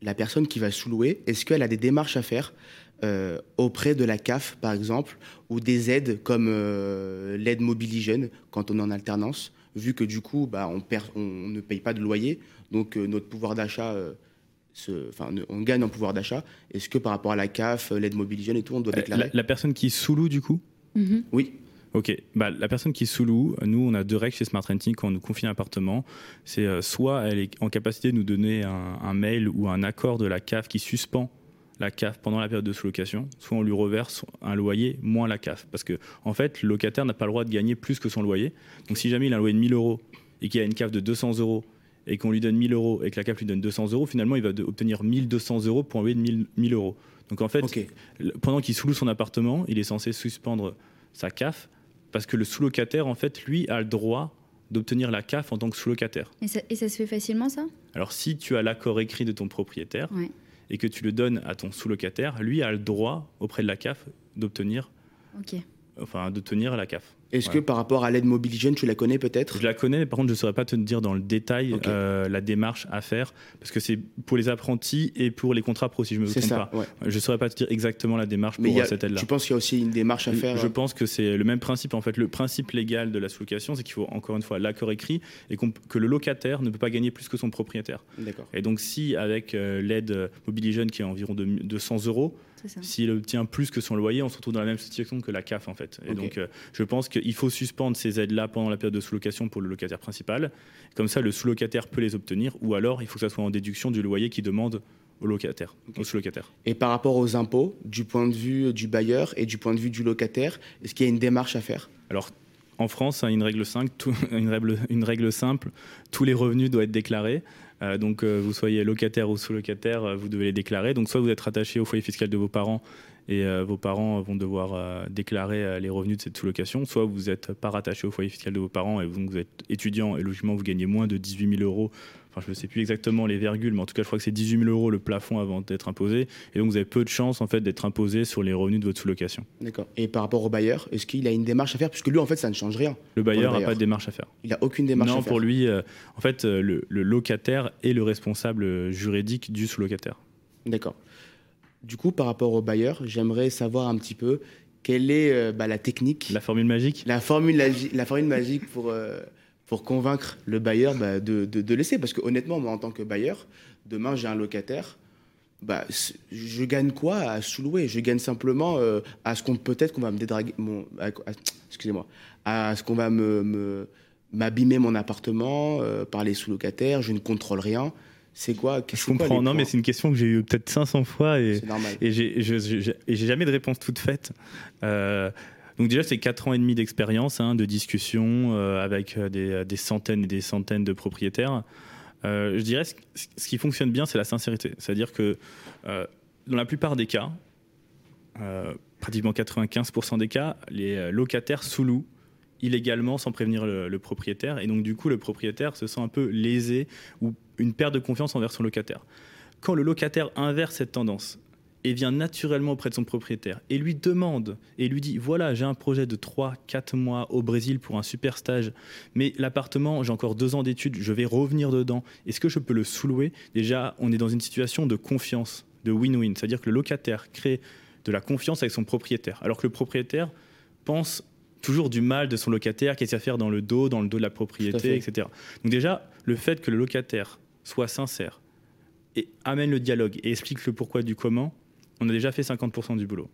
la personne qui va sous-louer, est-ce qu'elle a des démarches à faire auprès de la CAF, par exemple, ou des aides comme l'aide Mobiligène quand on est en alternance? Vu que du coup, bah, on, perd, on ne paye pas de loyer, donc euh, notre pouvoir d'achat, euh, enfin, on gagne en pouvoir d'achat. Est-ce que par rapport à la CAF, l'aide mobilisation et tout, on doit euh, déclarer la, personne qui sous-loue, du coup? Mm-hmm. Oui. Ok, bah, la personne qui sous-loue, nous, on a deux règles chez Smart Renting quand on nous confie un appartement. C'est soit elle est en capacité de nous donner un, un, mail ou un accord de la CAF qui suspend la CAF pendant la période de sous-location, soit on lui reverse un loyer moins la CAF. Parce que, en fait, le locataire n'a pas le droit de gagner plus que son loyer. Donc, si jamais il a un loyer de 1000 euros et qu'il a une CAF de 200 euros et qu'on lui donne 1000 euros et que la CAF lui donne 200 euros, finalement, il va obtenir 1200 euros pour un loyer de 1000, euros. Donc, en fait, pendant qu'il sous-loue son appartement, il est censé suspendre sa CAF parce que le sous-locataire, en fait, lui, a le droit d'obtenir la CAF en tant que sous-locataire. Et ça, et ça, se fait facilement, ça? Alors, si tu as l'accord écrit de ton propriétaire, et que tu le donnes à ton sous-locataire, lui a le droit auprès de la CAF d'obtenir enfin, d'obtenir la CAF. Est-ce que par rapport à l'aide Mobiligène, tu la connais peut-être? Je la connais, mais par contre, je ne saurais pas te dire dans le détail euh, la démarche à faire, parce que c'est pour les apprentis et pour les contrats pro, si je me trompe pas. Je ne saurais pas te dire exactement la démarche pour cette aide-là. Tu penses qu'il y a aussi une démarche à faire Je pense que c'est le même principe. En fait, le principe légal de la sous-location, c'est qu'il faut encore une fois l'accord écrit et que le locataire ne peut pas gagner plus que son propriétaire. Et donc, si avec euh, l'aide Mobiligène qui est environ de, de 100 euros, s'il obtient plus que son loyer, on se retrouve dans la même situation que la CAF en fait. Et donc, euh, je pense qu'il faut suspendre ces aides-là pendant la période de sous-location pour le locataire principal. Comme ça, le sous-locataire peut les obtenir, ou alors il faut que ça soit en déduction du loyer qui demande au locataire, au sous-locataire. Et par rapport aux impôts, du point de vue du bailleur et du point de vue du locataire, est-ce qu'il y a une démarche à faire? Alors, en France, hein, une règle, <laughs> une, règle, une règle simple, tous les revenus doivent être déclarés. Euh, donc, euh, vous soyez locataire ou sous-locataire, euh, vous devez les déclarer. Donc, soit vous êtes rattaché au foyer fiscal de vos parents et vos parents vont devoir déclarer les revenus de cette sous-location, soit vous n'êtes pas rattaché au foyer fiscal de vos parents et vous, vous êtes étudiant et logiquement vous gagnez moins de 18 000 euros enfin je ne sais plus exactement les virgules, mais en tout cas je crois que c'est 18 000 euros le plafond avant d'être imposé. Et donc vous avez peu de chances en fait d'être imposé sur les revenus de votre sous-location. D'accord. Et par rapport au bailleur, est-ce qu'il a une démarche à faire? Puisque lui en fait ça ne change rien. Le bailleur n'a pas de démarche à faire. Il n'a aucune démarche à faire. Non, pour lui, euh, en fait euh, le, le, locataire est le responsable juridique du sous-locataire. D'accord. Du coup, par rapport au bailleur, j'aimerais savoir un petit peu quelle est euh, bah, la technique La formule magique La formule, la formule magique pour, euh, pour convaincre le bailleur bah, de, de, laisser. Parce que honnêtement, moi, en tant que bailleur, demain, j'ai un locataire. Bah, je gagne quoi à sous-louer? Je gagne simplement euh, à ce qu'on peut-être qu'on va me dédraguer. Mon, excusez-moi. À ce qu'on va me, m'abîmer mon appartement par les sous-locataires. Je ne contrôle rien. C'est quoi? Je comprends, non, mais c'est une question que j'ai eu peut-être 500 fois et, et j'ai jamais de réponse toute faite. Euh, donc déjà, c'est 4 ans et demi d'expérience, hein, de discussion euh, avec euh, des, des, centaines et des centaines de propriétaires. je dirais, ce, ce, qui fonctionne bien, c'est la sincérité. C'est-à-dire que dans la plupart des cas, pratiquement 95% des cas, les locataires sous-louent illégalement sans prévenir le, propriétaire. Et donc, du coup, le propriétaire se sent un peu lésé ou une perte de confiance envers son locataire. Quand le locataire inverse cette tendance et vient naturellement auprès de son propriétaire et lui demande et lui dit voilà j'ai un projet de 3-4 mois au Brésil pour un super stage mais l'appartement j'ai encore deux ans d'études je vais revenir dedans est-ce que je peux le sous-louer? Déjà on est dans une situation de confiance de win-win c'est à dire que le locataire crée de la confiance avec son propriétaire alors que le propriétaire pense toujours du mal de son locataire, qu'est-ce qu'il va faire dans le dos, dans le dos de la propriété, etc. Donc déjà, le fait que le locataire soit sincère et amène le dialogue et explique le pourquoi du comment, on a déjà fait 50% du boulot.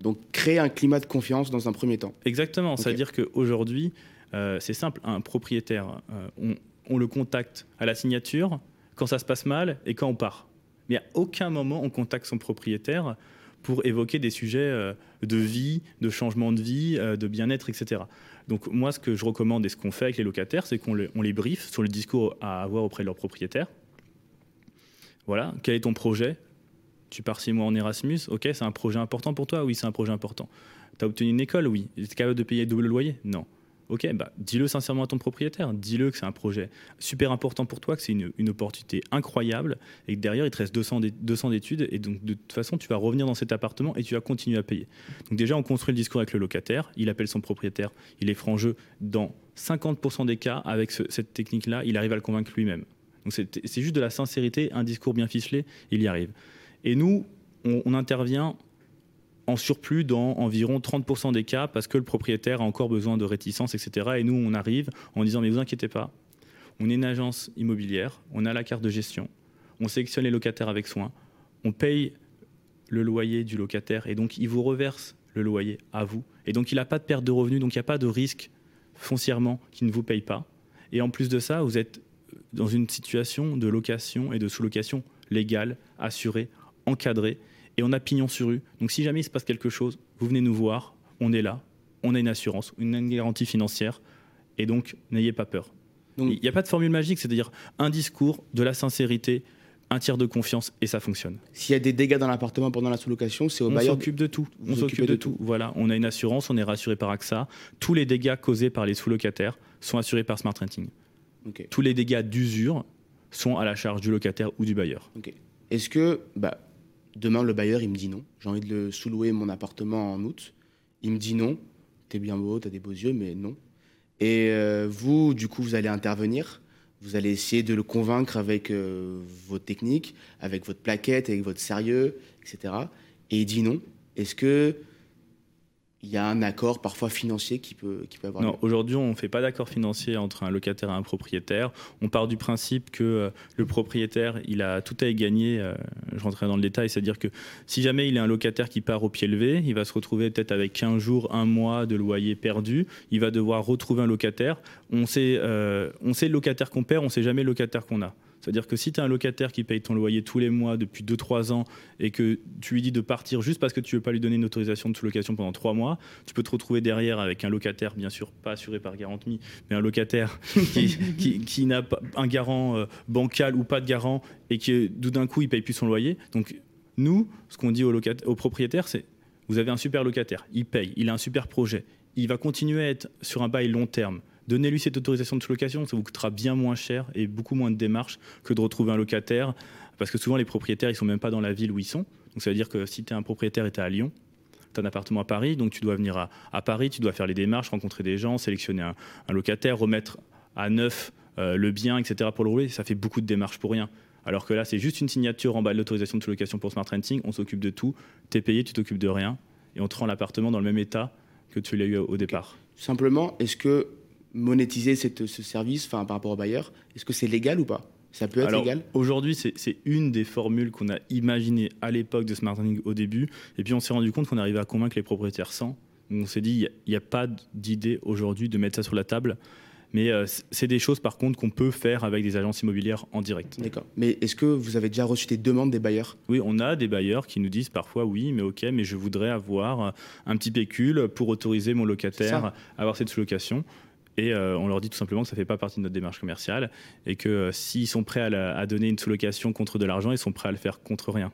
Donc créer un climat de confiance dans un premier temps. Exactement, c'est-à-dire qu'aujourd'hui, euh, c'est simple, un propriétaire, euh, on, le contacte à la signature, quand ça se passe mal et quand on part. Mais à aucun moment on contacte son propriétaire pour évoquer des sujets euh, de vie, de changement de vie, de bien-être, etc. Donc moi, ce que je recommande et ce qu'on fait avec les locataires, c'est qu'on les, briefe sur le discours à avoir auprès de leur propriétaire. Voilà, quel est ton projet? Tu pars six mois en Erasmus, ok, c'est un projet important pour toi? Oui, c'est un projet important. Tu as obtenu une école? Oui. Tu es capable de payer double loyer? Non. Ok, bah, dis-le sincèrement à ton propriétaire. Dis-le que c'est un projet super important pour toi, que c'est une, opportunité incroyable et que derrière, il te reste 200, 200 d'études. Et donc, de toute façon, tu vas revenir dans cet appartement et tu vas continuer à payer. Donc, déjà, on construit le discours avec le locataire. Il appelle son propriétaire. Il est franc jeu. Dans 50% des cas, avec cette technique-là, il arrive à le convaincre lui-même. Donc, c'est juste de la sincérité, un discours bien ficelé, il y arrive. Et nous, on intervient en surplus dans environ 30% des cas parce que le propriétaire a encore besoin de réticence, etc. Et nous, on arrive en disant, mais vous inquiétez pas, on est une agence immobilière, on a la carte de gestion, on sélectionne les locataires avec soin, on paye le loyer du locataire et donc il vous reverse le loyer à vous. Et donc il n'a pas de perte de revenus, donc il n'y a pas de risque foncièrement qui ne vous paye pas. Et en plus de ça, vous êtes dans une situation de location et de sous-location légale, assurée, encadrée et on a pignon sur rue. Donc si jamais il se passe quelque chose, vous venez nous voir, on est là, on a une assurance, une garantie financière, et donc n'ayez pas peur. Il n'y a pas de formule magique, c'est-à-dire un discours, de la sincérité, un tiers de confiance et ça fonctionne. S'il y a des dégâts dans l'appartement pendant la sous-location, c'est au bailleur. On s'occupe de tout. on s'occupe de, tout. Voilà, on a une assurance, on est rassuré par AXA. Tous les dégâts causés par les sous-locataires sont assurés par Smart Renting. Tous les dégâts d'usure sont à la charge du locataire ou du bailleur. Est-ce que, bah, Demain, le bailleur, il me dit non. J'ai envie de le sous-louer mon appartement en août. Il me dit non. T'es bien beau, t'as des beaux yeux, mais non. Et euh, vous, du coup, vous allez intervenir. Vous allez essayer de le convaincre avec euh, vos techniques, avec votre plaquette, avec votre sérieux, etc. Et il dit non. Est-ce que il y a un accord parfois financier qui peut, qui peut avoir Non, aujourd'hui, on ne fait pas d'accord financier entre un locataire et un propriétaire. On part du principe que euh, le propriétaire, il a tout à y gagner. Euh, je rentrerai dans le détail, c'est-à-dire que si jamais il est un locataire qui part au pied levé, il va se retrouver peut-être avec 15 jours, un mois de loyer perdu. Il va devoir retrouver un locataire. On sait, euh, on sait le locataire qu'on perd, on ne sait jamais le locataire qu'on a. C'est-à-dire que si tu as un locataire qui paye ton loyer tous les mois depuis 2-3 ans et que tu lui dis de partir juste parce que tu ne veux pas lui donner une autorisation de sous-location pendant 3 mois, tu peux te retrouver derrière avec un locataire, bien sûr pas assuré par Garantie, mais un locataire <laughs> qui, n'a pas un garant euh, bancal ou pas de garant et qui d'un coup il paye plus son loyer. Donc nous, ce qu'on dit aux, aux propriétaires, c'est vous avez un super locataire, il paye, il a un super projet, il va continuer à être sur un bail long terme donnez-lui cette autorisation de sous-location, ça vous coûtera bien moins cher et beaucoup moins de démarches que de retrouver un locataire, parce que souvent les propriétaires, ils sont même pas dans la ville où ils sont. Donc ça veut dire que si tu es un propriétaire et tu es à Lyon, tu as un appartement à Paris, donc tu dois venir à, Paris, tu dois faire les démarches, rencontrer des gens, sélectionner un, locataire, remettre à neuf euh, le bien, etc. pour le rouler, ça fait beaucoup de démarches pour rien. Alors que là, c'est juste une signature en bas de l'autorisation de sous-location pour Smart Renting, on s'occupe de tout, tu es payé, tu t'occupes de rien, et on te rend l'appartement dans le même état que tu l'as eu au départ. Simplement, est-ce que monétiser ce service par rapport au bailleur, est-ce que c'est légal ou pas? Ça peut être légal? Aujourd'hui, c'est une des formules qu'on a imaginées à l'époque de Smart Renting au début. Et puis on s'est rendu compte qu'on arrivait à convaincre les propriétaires sans. on s'est dit, il n'y a, pas d'idée aujourd'hui de mettre ça sur la table. Mais euh, c'est des choses par contre qu'on peut faire avec des agences immobilières en direct. D'accord. Mais est-ce que vous avez déjà reçu des demandes des bailleurs? Oui, on a des bailleurs qui nous disent parfois oui, mais ok, mais je voudrais avoir un petit pécule pour autoriser mon locataire à avoir cette sous-location. Et euh, on leur dit tout simplement que ça ne fait pas partie de notre démarche commerciale et que euh, s'ils sont prêts à, à, donner une sous-location contre de l'argent, ils sont prêts à le faire contre rien.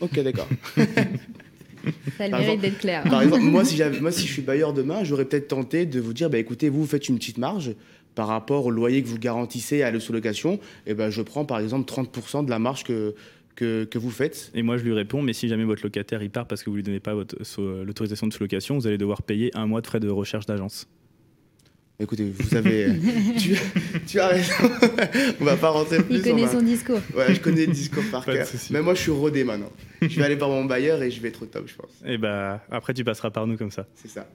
Ok, d'accord. <laughs> Ça le mérite d'être clair. Par exemple, moi si, moi, si je suis bailleur demain, j'aurais peut-être tenté de vous dire bah, écoutez, vous, vous faites une petite marge par rapport au loyer que vous garantissez à la sous-location. Et ben, je prends par exemple 30% de la marge que, que, que, vous faites. Et moi, je lui réponds mais si jamais votre locataire il part parce que vous ne lui donnez pas l'autorisation de sous-location, vous allez devoir payer un mois de frais de recherche d'agence. Écoutez, vous avez. <laughs> tu, as raison. <laughs> on va pas rentrer plus. Il connaît son discours. Ouais, je connais le discours par cœur. Mais moi, je suis rodé maintenant. Je vais aller voir mon bailleur et je vais être au top, je pense. Et bah, après, tu passeras par nous comme ça. C'est ça.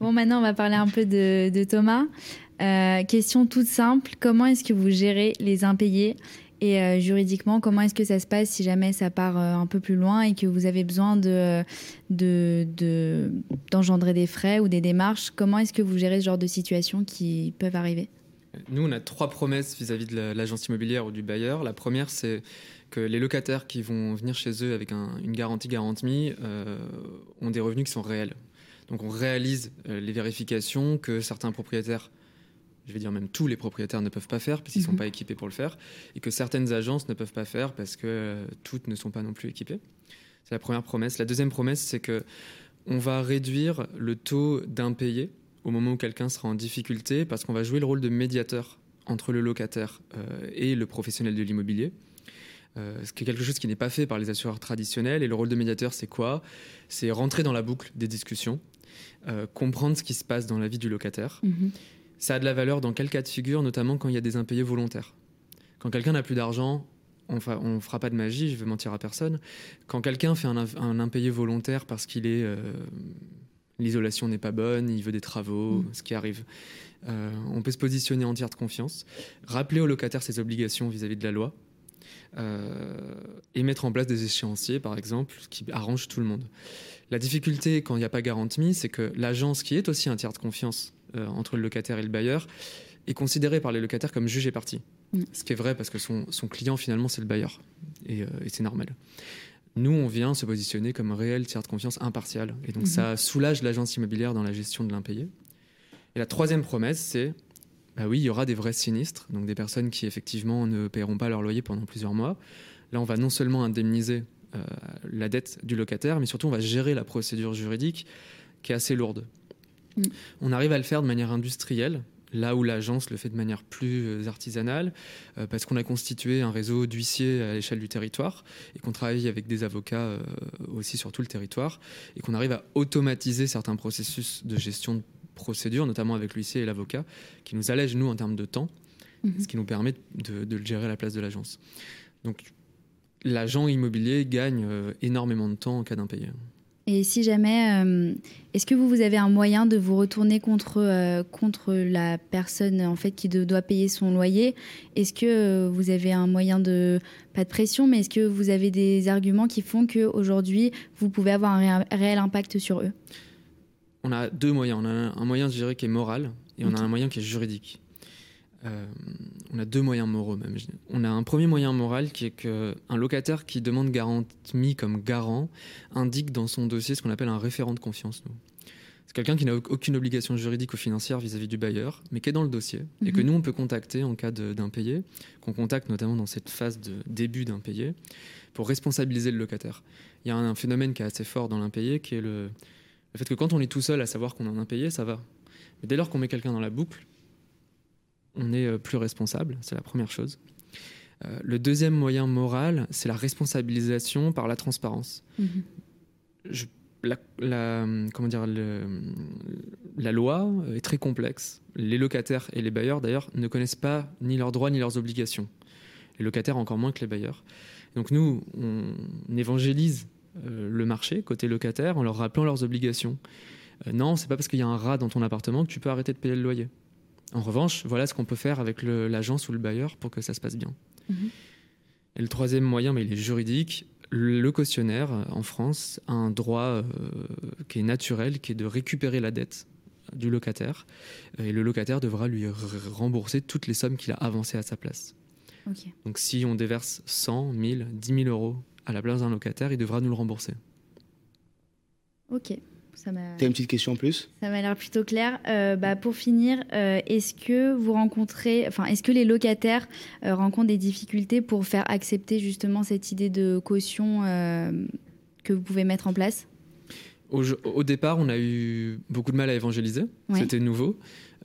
Bon, maintenant, on va parler un peu de, Thomas. Euh, question toute simple comment est-ce que vous gérez les impayés et euh, juridiquement, comment est-ce que ça se passe si jamais ça part euh, un peu plus loin et que vous avez besoin de, d'engendrer des frais ou des démarches? Comment est-ce que vous gérez ce genre de situations qui peuvent arriver? Nous, on a trois promesses vis-à-vis de l'agence immobilière ou du bailleur. La première, c'est que les locataires qui vont venir chez eux avec une garantie garantie euh, ont des revenus qui sont réels. Donc on réalise les vérifications que certains propriétaires je vais dire même tous les propriétaires ne peuvent pas faire parce qu'ils ne sont mhm. pas équipés pour le faire, et que certaines agences ne peuvent pas faire parce que euh, toutes ne sont pas non plus équipées. C'est la première promesse. La deuxième promesse, c'est que on va réduire le taux d'impayé au moment où quelqu'un sera en difficulté parce qu'on va jouer le rôle de médiateur entre le locataire euh, et le professionnel de l'immobilier. Euh, ce qui est quelque chose qui n'est pas fait par les assureurs traditionnels. Et le rôle de médiateur, c'est quoi? C'est rentrer dans la boucle des discussions, comprendre ce qui se passe dans la vie du locataire, mhm ça a de la valeur dans quel cas de figure, notamment quand il y a des impayés volontaires. Quand quelqu'un n'a plus d'argent, on ne fera pas de magie, je vais mentir à personne. Quand quelqu'un fait un, impayé volontaire parce qu'il est. Euh, l'isolation n'est pas bonne, il veut des travaux, mm. ce qui arrive. Euh, on peut se positionner en tiers de confiance, rappeler au locataire ses obligations vis-à-vis de la loi euh, et mettre en place des échéanciers, par exemple, qui arrangent tout le monde. La difficulté quand il n'y a pas garantie, c'est que l'agence, qui est aussi un tiers de confiance, entre le locataire et le bailleur est considéré par les locataires comme juge et partie. Mm. Ce qui est vrai parce que son, client finalement c'est le bailleur et, euh, c'est normal. Nous, on vient se positionner comme un réel tiers de confiance impartial. Et donc, ça mm-hmm. soulage l'agence immobilière dans la gestion de l'impayé. Et la troisième promesse, c'est bah oui, il y aura des vrais sinistres, donc des personnes qui effectivement ne paieront pas leur loyer pendant plusieurs mois. Là, on va non seulement indemniser euh, la dette du locataire, mais surtout on va gérer la procédure juridique qui est assez lourde. On arrive à le faire de manière industrielle, là où l'agence le fait de manière plus euh, artisanale, euh, parce qu'on a constitué un réseau d'huissiers à l'échelle du territoire et qu'on travaille avec des avocats euh, aussi sur tout le territoire et qu'on arrive à automatiser certains processus de gestion de procédure, notamment avec l'huissier et l'avocat, qui nous allègent, nous, en termes de temps, mhm. ce qui nous permet de, le gérer à la place de l'agence. Donc, l'agent immobilier gagne énormément de temps en cas d'impayé. Et si jamais, euh, est-ce que vous, vous avez un moyen de vous retourner contre, euh, contre la personne en fait qui doit payer son loyer? Est-ce que euh, vous avez un moyen de, pas de pression, mais est-ce que vous avez des arguments qui font qu'aujourd'hui, vous pouvez avoir un réel impact sur eux? On a deux moyens. On a un moyen, je dirais, qui est moral et on a un moyen qui est juridique. Euh, on a deux moyens moraux même. On a un premier moyen moral qui est qu'un locataire qui demande garantie comme garant indique dans son dossier ce qu'on appelle un référent de confiance. C'est quelqu'un qui n'a aucune obligation juridique ou financière vis-à-vis du bailleur, mais qui est dans le dossier et que mhm. nous on peut contacter en cas d'impayé, qu'on contacte notamment dans cette phase de début d'impayé, pour responsabiliser le locataire. Il y a un, phénomène qui est assez fort dans l'impayé qui est le, le fait que quand on est tout seul à savoir qu'on a un impayé, ça va. Mais dès lors qu'on met quelqu'un dans la boucle, on est plus responsable, c'est la première chose. le deuxième moyen moral, c'est la responsabilisation par la transparence. Mm-hmm. la, comment dire, la loi est très complexe. Les locataires et les bailleurs, d'ailleurs, ne connaissent pas ni leurs droits ni leurs obligations. Les locataires encore moins que les bailleurs. Donc nous, on évangélise euh, le marché côté locataire en leur rappelant leurs obligations. Euh, non, c'est pas parce qu'il y a un rat dans ton appartement que tu peux arrêter de payer le loyer. En revanche, voilà ce qu'on peut faire avec l'agence ou le bailleur pour que ça se passe bien. Mhm. Et le troisième moyen, mais il est juridique. Le cautionnaire en France a un droit euh, qui est naturel, qui est de récupérer la dette du locataire. Et le locataire devra lui rembourser toutes les sommes qu'il a avancées à sa place. Donc si on déverse 100, 1000, 10 000 euros à la place d'un locataire, il devra nous le rembourser. Ok. T'as une petite question en plus? Ça m'a l'air plutôt clair. Euh, bah, pour finir, euh, est-ce que vous rencontrez, enfin, est-ce que les locataires euh, rencontrent des difficultés pour faire accepter justement cette idée de caution que vous pouvez mettre en place? Au, départ, on a eu beaucoup de mal à évangéliser. C'était nouveau.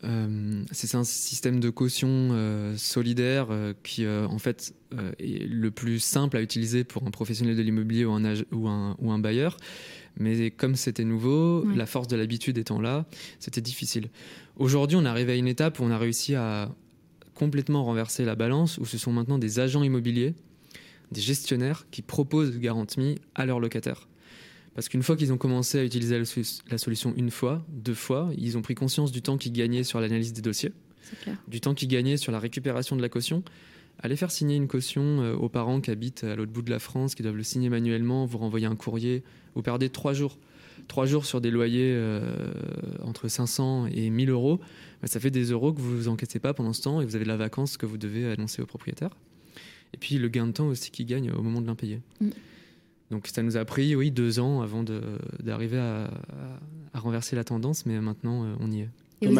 Euh, c'est un système de caution euh, solidaire euh, qui, en fait, est le plus simple à utiliser pour un professionnel de l'immobilier ou un, ou, un, ou un, bailleur. Mais comme c'était nouveau, la force de l'habitude étant là, c'était difficile. Aujourd'hui, on arrive à une étape où on a réussi à complètement renverser la balance, où ce sont maintenant des agents immobiliers, des gestionnaires qui proposent Garantmi à leurs locataires. Parce qu'une fois qu'ils ont commencé à utiliser la solution une fois, deux fois, ils ont pris conscience du temps qu'ils gagnaient sur l'analyse des dossiers, du temps qu'ils gagnaient sur la récupération de la caution. Allez faire signer une caution euh, aux parents qui habitent à l'autre bout de la France, qui doivent le signer manuellement, vous renvoyer un courrier, vous perdez trois jours. Trois jours sur des loyers euh, entre 500 et 1000 euros, bah, ça fait des euros que vous encaissez pas pendant ce temps et vous avez de la vacance que vous devez annoncer au propriétaire. Et puis le gain de temps aussi qui gagne au moment de l'impayé. Mm. Donc ça nous a pris, oui, deux ans avant d'arriver à, renverser la tendance, mais maintenant euh, on y est. vous,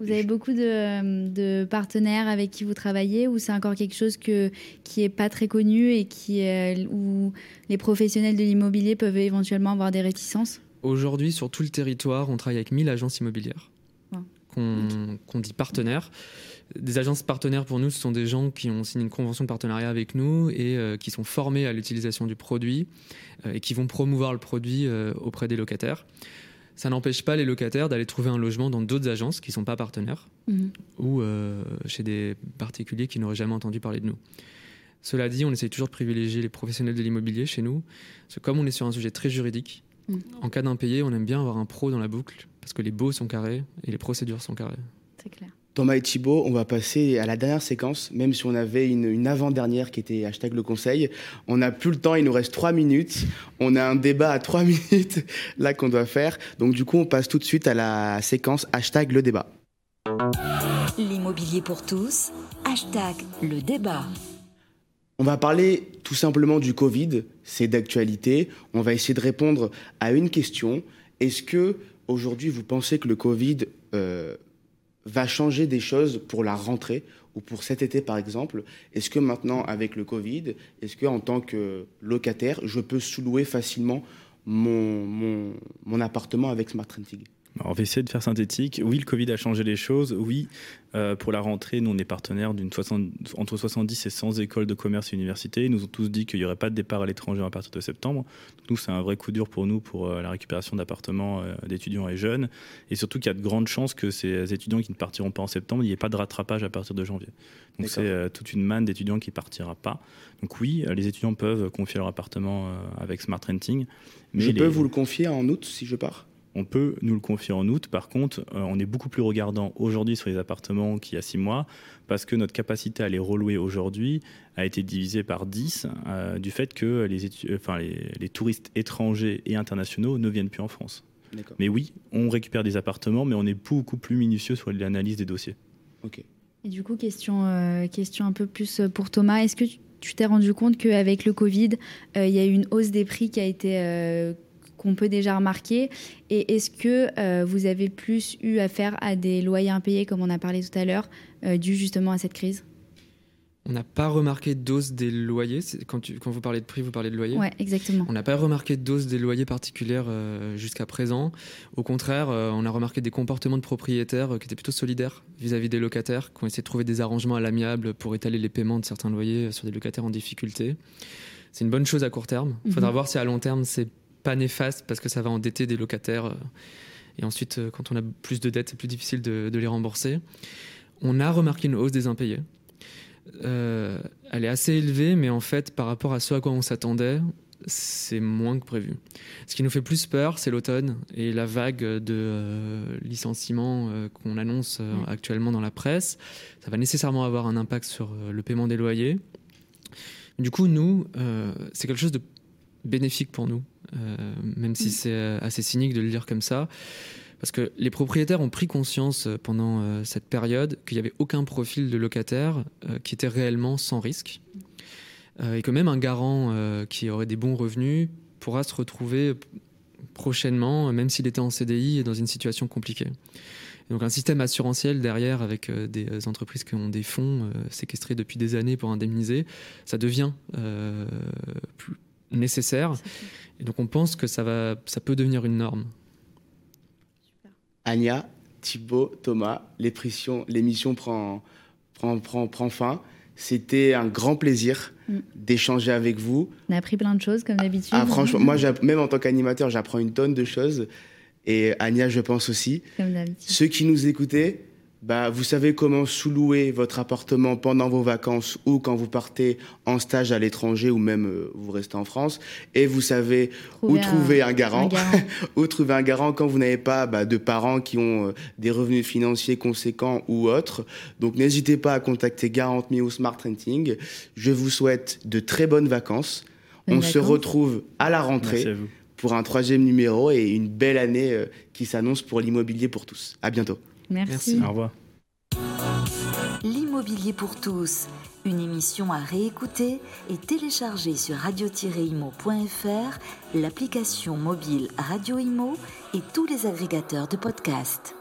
avez, beaucoup de, partenaires avec qui vous travaillez ou c'est encore quelque chose que, qui n'est pas très connu et qui, où les professionnels de l'immobilier peuvent éventuellement avoir des réticences? Aujourd'hui, sur tout le territoire, on travaille avec 1000 agences immobilières qu'on dit partenaires. Des agences partenaires pour nous, ce sont des gens qui ont signé une convention de partenariat avec nous et euh, qui sont formés à l'utilisation du produit euh, et qui vont promouvoir le produit euh, auprès des locataires. Ça n'empêche pas les locataires d'aller trouver un logement dans d'autres agences qui ne sont pas partenaires mhm. ou chez des particuliers qui n'auraient jamais entendu parler de nous. Cela dit, on essaie toujours de privilégier les professionnels de l'immobilier chez nous, parce que comme on est sur un sujet très juridique, mhm. en cas d'impayé, on aime bien avoir un pro dans la boucle, parce que les baux sont carrés et les procédures sont carrées. C'est clair. Thomas et Thibault, on va passer à la dernière séquence, même si on avait une, avant-dernière qui était hashtag le conseil. On n'a plus le temps, il nous reste trois minutes. On a un débat à trois <laughs> minutes là qu'on doit faire. Donc du coup, on passe tout de suite à la séquence hashtag le débat. L'immobilier pour tous, hashtag le débat. On va parler tout simplement du Covid, c'est d'actualité. On va essayer de répondre à une question. Est-ce que aujourd'hui vous pensez que le Covid... Euh, va changer des choses pour la rentrée ou pour cet été par exemple. Est-ce que maintenant avec le Covid, est-ce que en tant que locataire, je peux sous-louer facilement mon, appartement avec Smart Renting? On va essayer de faire synthétique. Oui, le Covid a changé les choses. Oui, euh, pour la rentrée, nous, on est partenaire d'une entre 70 et 100 écoles de commerce et universités. Ils nous ont tous dit qu'il n'y aurait pas de départ à l'étranger à partir de septembre. nous, c'est un vrai coup dur pour nous pour euh, la récupération d'appartements euh, d'étudiants et jeunes. Et surtout qu'il y a de grandes chances que ces étudiants qui ne partiront pas en septembre, il n'y ait pas de rattrapage à partir de janvier. Donc c'est toute une manne d'étudiants qui ne partira pas. Donc oui, les étudiants peuvent confier leur appartement avec Smart Renting. Mais je peux vous le confier en août si je pars? On peut nous le confier en août. Par contre, euh, on est beaucoup plus regardant aujourd'hui sur les appartements qu'il y a six mois parce que notre capacité à les relouer aujourd'hui a été divisée par 10 euh, du fait que les, enfin, les, touristes étrangers et internationaux ne viennent plus en France. Mais oui, on récupère des appartements, mais on est beaucoup plus minutieux sur l'analyse des dossiers. Ok. Et du coup, question, euh, question un peu plus pour Thomas. Est-ce que tu t'es rendu compte qu'avec le Covid, il y a eu une hausse des prix qui a été qu'on peut déjà remarquer Et est-ce que euh, vous avez plus eu affaire à des loyers impayés, comme on a parlé tout à l'heure, euh, dû justement à cette crise? On n'a pas remarqué d'hausse des loyers. Quand, tu, quand, vous parlez de prix, vous parlez de loyer. Oui, exactement. On n'a pas remarqué d'hausse des loyers particulières euh, jusqu'à présent. Au contraire, euh, on a remarqué des comportements de propriétaires euh, qui étaient plutôt solidaires vis-à-vis des locataires, qui ont essayé de trouver des arrangements à l'amiable pour étaler les paiements de certains loyers sur des locataires en difficulté. C'est une bonne chose à court terme. Il faudra mhm. voir si à long terme, c'est pas néfaste parce que ça va endetter des locataires. et ensuite, quand on a plus de dettes, c'est plus difficile de, de les rembourser. On a remarqué une hausse des impayés. Euh, elle est assez élevée, mais en fait, par rapport à ce à quoi on s'attendait, c'est moins que prévu. Ce qui nous fait plus peur, c'est l'automne et la vague de euh, licenciements euh, qu'on annonce actuellement dans la presse. Ça va nécessairement avoir un impact sur le paiement des loyers. Du coup, nous, c'est quelque chose de bénéfique pour nous, même si c'est assez cynique de le dire comme ça. Parce que les propriétaires ont pris conscience euh, pendant euh, cette période qu'il n'y avait aucun profil de locataire euh, qui était réellement sans risque. et que même un garant qui aurait des bons revenus pourra se retrouver prochainement, même s'il était en CDI, dans une situation compliquée. donc un système assurantiel derrière avec des entreprises qui ont des fonds séquestrés depuis des années pour indemniser, ça devient plus nécessaire. Et donc on pense que ça, va, ça peut devenir une norme. Anya, Thibaut, Thomas, l'émission prend, prend, prend, prend fin. C'était un grand plaisir mm. d'échanger avec vous. On a appris plein de choses, comme d'habitude. Ah, franchement, moi, même en tant qu'animateur, j'apprends une tonne de choses. Et Anya, je pense aussi. Comme d'habitude. Ceux qui nous écoutaient, bah, vous savez comment sous-louer votre appartement pendant vos vacances ou quand vous partez en stage à l'étranger ou même euh, vous restez en France. Et vous savez où trouver un garant, <laughs> où trouver un garant quand vous n'avez pas bah, de parents qui ont euh, des revenus financiers conséquents ou autres. Donc n'hésitez pas à contacter Garant Me ou Smart Renting. Je vous souhaite de très bonnes vacances. On se retrouve à la rentrée pour un troisième numéro et une belle année euh, qui s'annonce pour l'immobilier pour tous. À bientôt. Merci. Au revoir. L'immobilier pour tous, une émission à réécouter et télécharger sur radio-imo.fr, l'application mobile Radio Imo et tous les agrégateurs de podcasts.